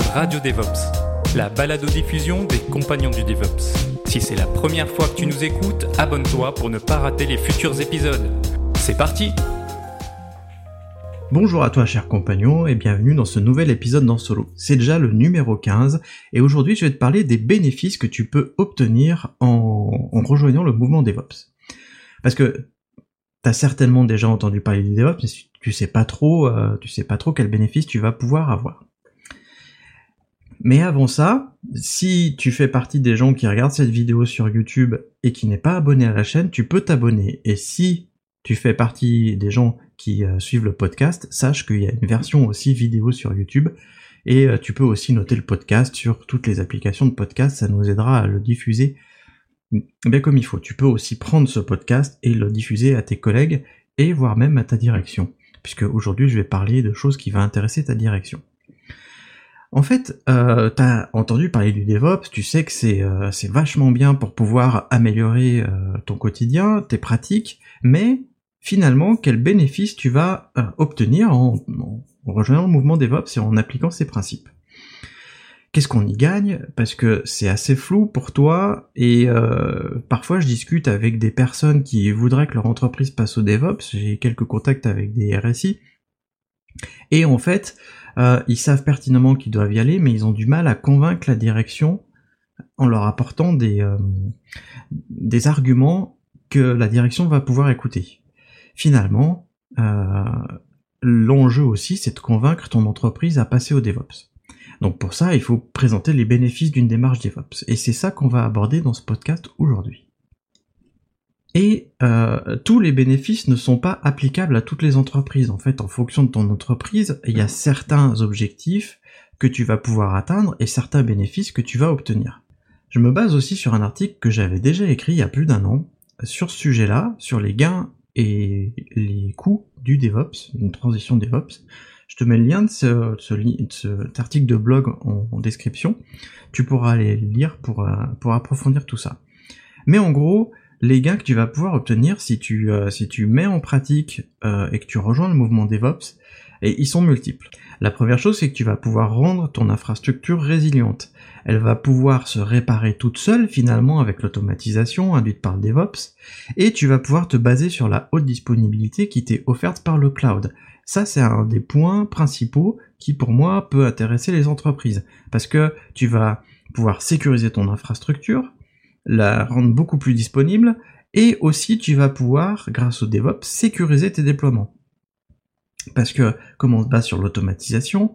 Radio DevOps, la balado-diffusion des compagnons du DevOps. Si c'est la première fois que tu nous écoutes, abonne-toi pour ne pas rater les futurs épisodes. C'est parti Bonjour à toi cher compagnon et bienvenue dans ce nouvel épisode dans Solo. C'est déjà le numéro 15 et aujourd'hui je vais te parler des bénéfices que tu peux obtenir en, en rejoignant le mouvement DevOps. Parce que tu as certainement déjà entendu parler du DevOps mais tu sais pas trop, euh, tu sais pas trop quels bénéfices tu vas pouvoir avoir. Mais avant ça, si tu fais partie des gens qui regardent cette vidéo sur YouTube et qui n'est pas abonné à la chaîne, tu peux t'abonner. Et si tu fais partie des gens qui euh, suivent le podcast, sache qu'il y a une version aussi vidéo sur YouTube et euh, tu peux aussi noter le podcast sur toutes les applications de podcast, ça nous aidera à le diffuser bien comme il faut. Tu peux aussi prendre ce podcast et le diffuser à tes collègues et voire même à ta direction, puisque aujourd'hui je vais parler de choses qui vont intéresser ta direction. En fait, euh, tu as entendu parler du DevOps, tu sais que c'est euh, vachement bien pour pouvoir améliorer euh, ton quotidien, tes pratiques, mais finalement, quel bénéfice tu vas obtenir en, rejoignant le mouvement DevOps et en appliquant ces principes? Qu'est-ce qu'on y gagne? Parce que c'est assez flou pour toi et parfois je discute avec des personnes qui voudraient que leur entreprise passe au DevOps. J'ai quelques contacts avec des RSI et en fait, euh, ils savent pertinemment qu'ils doivent y aller, mais ils ont du mal à convaincre la direction en leur apportant des, des arguments que la direction va pouvoir écouter finalement, euh, l'enjeu aussi, c'est de convaincre ton entreprise à passer au DevOps. Donc pour ça, il faut présenter les bénéfices d'une démarche DevOps. Et c'est ça qu'on va aborder dans ce podcast aujourd'hui. Et euh, tous les bénéfices ne sont pas applicables à toutes les entreprises. En fait, en fonction de ton entreprise, il y a certains objectifs que tu vas pouvoir atteindre et certains bénéfices que tu vas obtenir. Je me base aussi sur un article que j'avais déjà écrit il y a plus d'un an sur ce sujet-là, sur les gains et les coûts du DevOps, une transition DevOps. Je te mets le lien de, ce, cet article de blog en, description. Tu pourras aller lire pour, euh, pour approfondir tout ça. Mais en gros, les gains que tu vas pouvoir obtenir si tu, euh, si tu mets en pratique euh, et que tu rejoins le mouvement DevOps, et ils sont multiples. La première chose, c'est que tu vas pouvoir rendre ton infrastructure résiliente elle va pouvoir se réparer toute seule finalement avec l'automatisation induite par le DevOps, et tu vas pouvoir te baser sur la haute disponibilité qui t'est offerte par le cloud. Ça, c'est un des points principaux qui, pour moi, peut intéresser les entreprises, parce que tu vas pouvoir sécuriser ton infrastructure, la rendre beaucoup plus disponible, et aussi tu vas pouvoir, grâce au DevOps, sécuriser tes déploiements. Parce que, comme on se base sur l'automatisation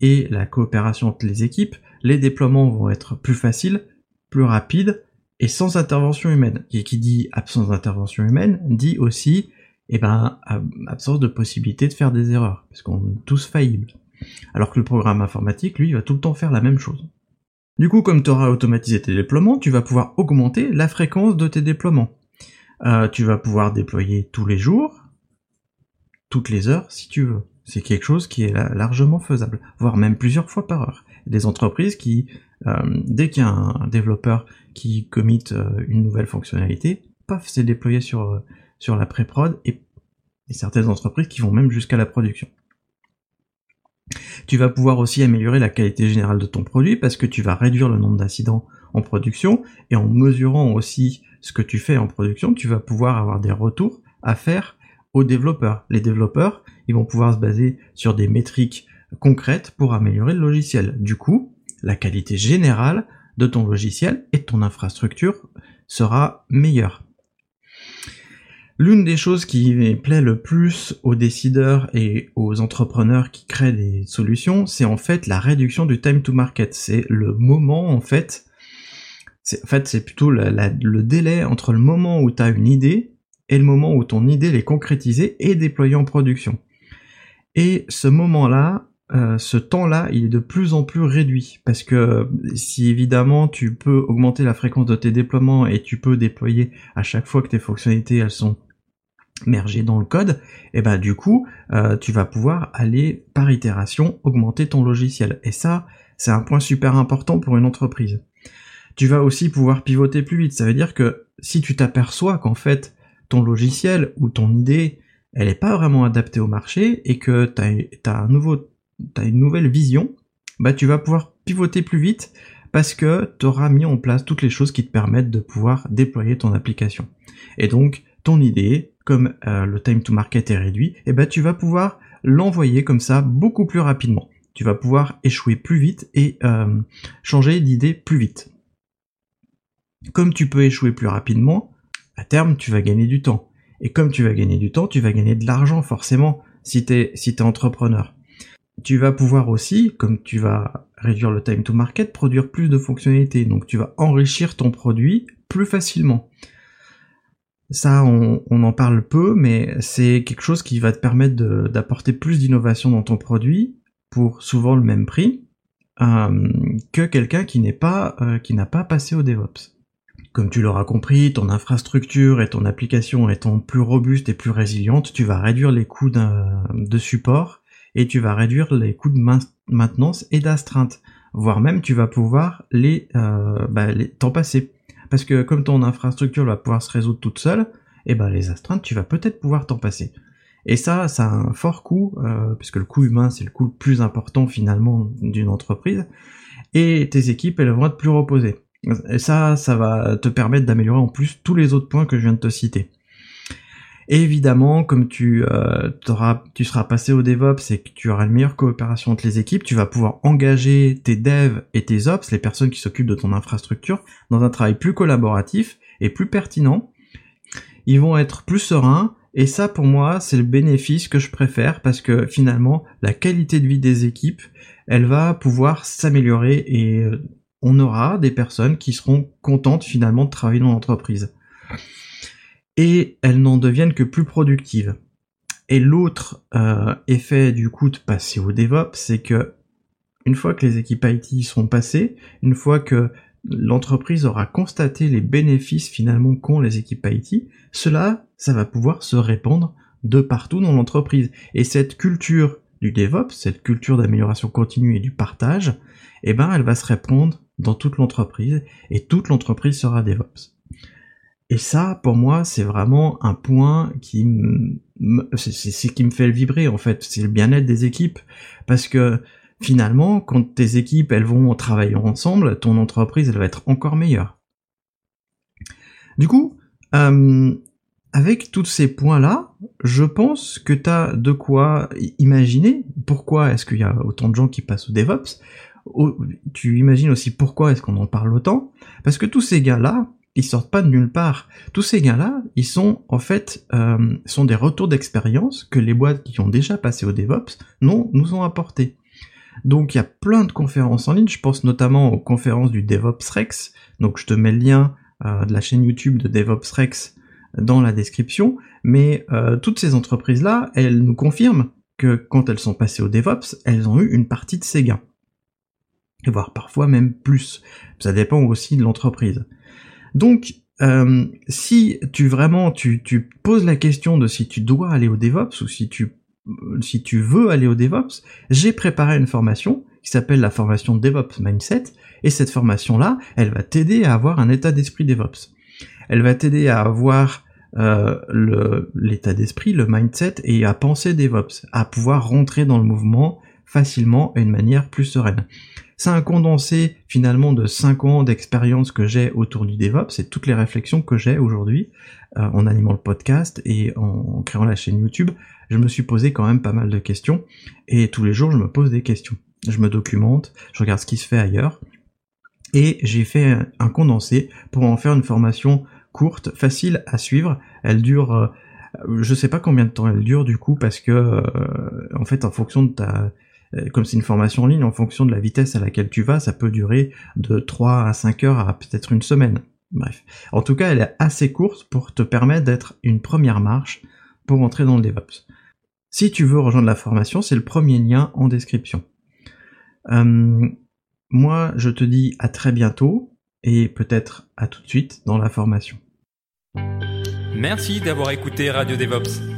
et la coopération entre les équipes, les déploiements vont être plus faciles, plus rapides et sans intervention humaine. Et qui dit absence d'intervention humaine dit aussi eh ben, absence de possibilité de faire des erreurs, parce qu'on est tous faillibles. Alors que le programme informatique, lui, va tout le temps faire la même chose. Du coup, comme tu auras automatisé tes déploiements, tu vas pouvoir augmenter la fréquence de tes déploiements. Euh, tu vas pouvoir déployer tous les jours, toutes les heures, si tu veux. C'est quelque chose qui est largement faisable, voire même plusieurs fois par heure des entreprises qui, euh, dès qu'il y a un développeur qui commit euh, une nouvelle fonctionnalité, paf, c'est déployé sur, euh, sur la pré-prod et, et certaines entreprises qui vont même jusqu'à la production. Tu vas pouvoir aussi améliorer la qualité générale de ton produit parce que tu vas réduire le nombre d'incidents en production et en mesurant aussi ce que tu fais en production, tu vas pouvoir avoir des retours à faire aux développeurs. Les développeurs, ils vont pouvoir se baser sur des métriques concrètes pour améliorer le logiciel. Du coup, la qualité générale de ton logiciel et de ton infrastructure sera meilleure. L'une des choses qui plaît le plus aux décideurs et aux entrepreneurs qui créent des solutions, c'est en fait la réduction du time to market. C'est le moment en fait, c'est en fait c'est plutôt le délai entre le moment où tu as une idée et le moment où ton idée est concrétisée et déployée en production. Et ce moment-là, euh, ce temps-là, il est de plus en plus réduit parce que si évidemment tu peux augmenter la fréquence de tes déploiements et tu peux déployer à chaque fois que tes fonctionnalités elles sont mergées dans le code, et eh ben du coup euh, tu vas pouvoir aller par itération augmenter ton logiciel. Et ça, c'est un point super important pour une entreprise. Tu vas aussi pouvoir pivoter plus vite. Ça veut dire que si tu t'aperçois qu'en fait ton logiciel ou ton idée elle n'est pas vraiment adaptée au marché et que tu as un nouveau as une nouvelle vision, bah tu vas pouvoir pivoter plus vite parce que tu auras mis en place toutes les choses qui te permettent de pouvoir déployer ton application. Et donc ton idée, comme euh, le time to market est réduit, et eh ben tu vas pouvoir l'envoyer comme ça beaucoup plus rapidement. Tu vas pouvoir échouer plus vite et euh, changer d'idée plus vite. Comme tu peux échouer plus rapidement, à terme tu vas gagner du temps. Et comme tu vas gagner du temps, tu vas gagner de l'argent forcément si tu si es entrepreneur tu vas pouvoir aussi, comme tu vas réduire le time to market, produire plus de fonctionnalités. Donc tu vas enrichir ton produit plus facilement. Ça, on, en parle peu, mais c'est quelque chose qui va te permettre d'apporter plus d'innovation dans ton produit pour souvent le même prix euh, que quelqu'un euh, qui n'a pas passé au DevOps. Comme tu l'auras compris, ton infrastructure et ton application étant plus robuste et plus résiliente, tu vas réduire les coûts de support et tu vas réduire les coûts de maintenance et d'astreinte, voire même tu vas pouvoir les, euh, bah, t'en passer. Parce que comme ton infrastructure va pouvoir se résoudre toute seule, eh ben les astreintes tu vas peut-être pouvoir t'en passer. Et ça, ça a un fort coût, euh, puisque le coût humain c'est le coût le plus important finalement d'une entreprise, et tes équipes elles vont être plus reposées. Et ça, ça va te permettre d'améliorer en plus tous les autres points que je viens de te citer. Évidemment, comme tu, euh, tu seras passé au DevOps et que tu auras une meilleure coopération entre les équipes, tu vas pouvoir engager tes devs et tes ops, les personnes qui s'occupent de ton infrastructure, dans un travail plus collaboratif et plus pertinent. Ils vont être plus sereins, et ça, pour moi, c'est le bénéfice que je préfère parce que finalement, la qualité de vie des équipes, elle va pouvoir s'améliorer et euh, on aura des personnes qui seront contentes finalement de travailler dans l'entreprise et elles n'en deviennent que plus productives. Et l'autre euh, effet du coup de passer au DevOps, c'est que une fois que les équipes IT sont passées, une fois que l'entreprise aura constaté les bénéfices finalement qu'ont les équipes IT, cela, ça va pouvoir se répandre de partout dans l'entreprise. Et cette culture du DevOps, cette culture d'amélioration continue et du partage, eh ben, elle va se répandre dans toute l'entreprise et toute l'entreprise sera DevOps. Et ça, pour moi, c'est vraiment un point qui c'est ce qui me fait vibrer en fait, c'est le bien-être des équipes, parce que finalement, quand tes équipes elles vont travailler ensemble, ton entreprise elle va être encore meilleure. Du coup, euh, avec tous ces points-là, je pense que tu as de quoi imaginer pourquoi est-ce qu'il y a autant de gens qui passent au DevOps. Tu imagines aussi pourquoi est-ce qu'on en parle autant, parce que tous ces gars-là, ils sortent pas de nulle part. Tous ces gars-là, ils sont en fait euh, sont des retours d'expérience que les boîtes qui ont déjà passé au DevOps non, nous ont apporté. Donc il y a plein de conférences en ligne, je pense notamment aux conférences du DevOps Rex, donc je te mets le lien euh, de la chaîne YouTube de DevOps Rex dans la description, mais euh, toutes ces entreprises-là, elles nous confirment que quand elles sont passées au DevOps, elles ont eu une partie de ces gains. Voire parfois même plus. Ça dépend aussi de l'entreprise. Donc, euh, si tu vraiment tu, tu poses la question de si tu dois aller au DevOps ou si tu si tu veux aller au DevOps, j'ai préparé une formation qui s'appelle la formation DevOps Mindset et cette formation là, elle va t'aider à avoir un état d'esprit DevOps. Elle va t'aider à avoir euh, l'état d'esprit, le mindset et à penser DevOps, à pouvoir rentrer dans le mouvement facilement et d'une manière plus sereine. C'est un condensé finalement de 5 ans d'expérience que j'ai autour du DevOps et toutes les réflexions que j'ai aujourd'hui euh, en animant le podcast et en, créant la chaîne YouTube. Je me suis posé quand même pas mal de questions et tous les jours je me pose des questions. Je me documente, je regarde ce qui se fait ailleurs et j'ai fait un condensé pour en faire une formation courte, facile à suivre. Elle dure euh, je sais pas combien de temps elle dure du coup parce que euh, en fait en fonction de ta comme c'est une formation en ligne, en fonction de la vitesse à laquelle tu vas, ça peut durer de 3 à 5 heures à peut-être une semaine. Bref. En tout cas, elle est assez courte pour te permettre d'être une première marche pour entrer dans le DevOps. Si tu veux rejoindre la formation, c'est le premier lien en description. Euh, moi, je te dis à très bientôt et peut-être à tout de suite dans la formation. Merci d'avoir écouté Radio DevOps.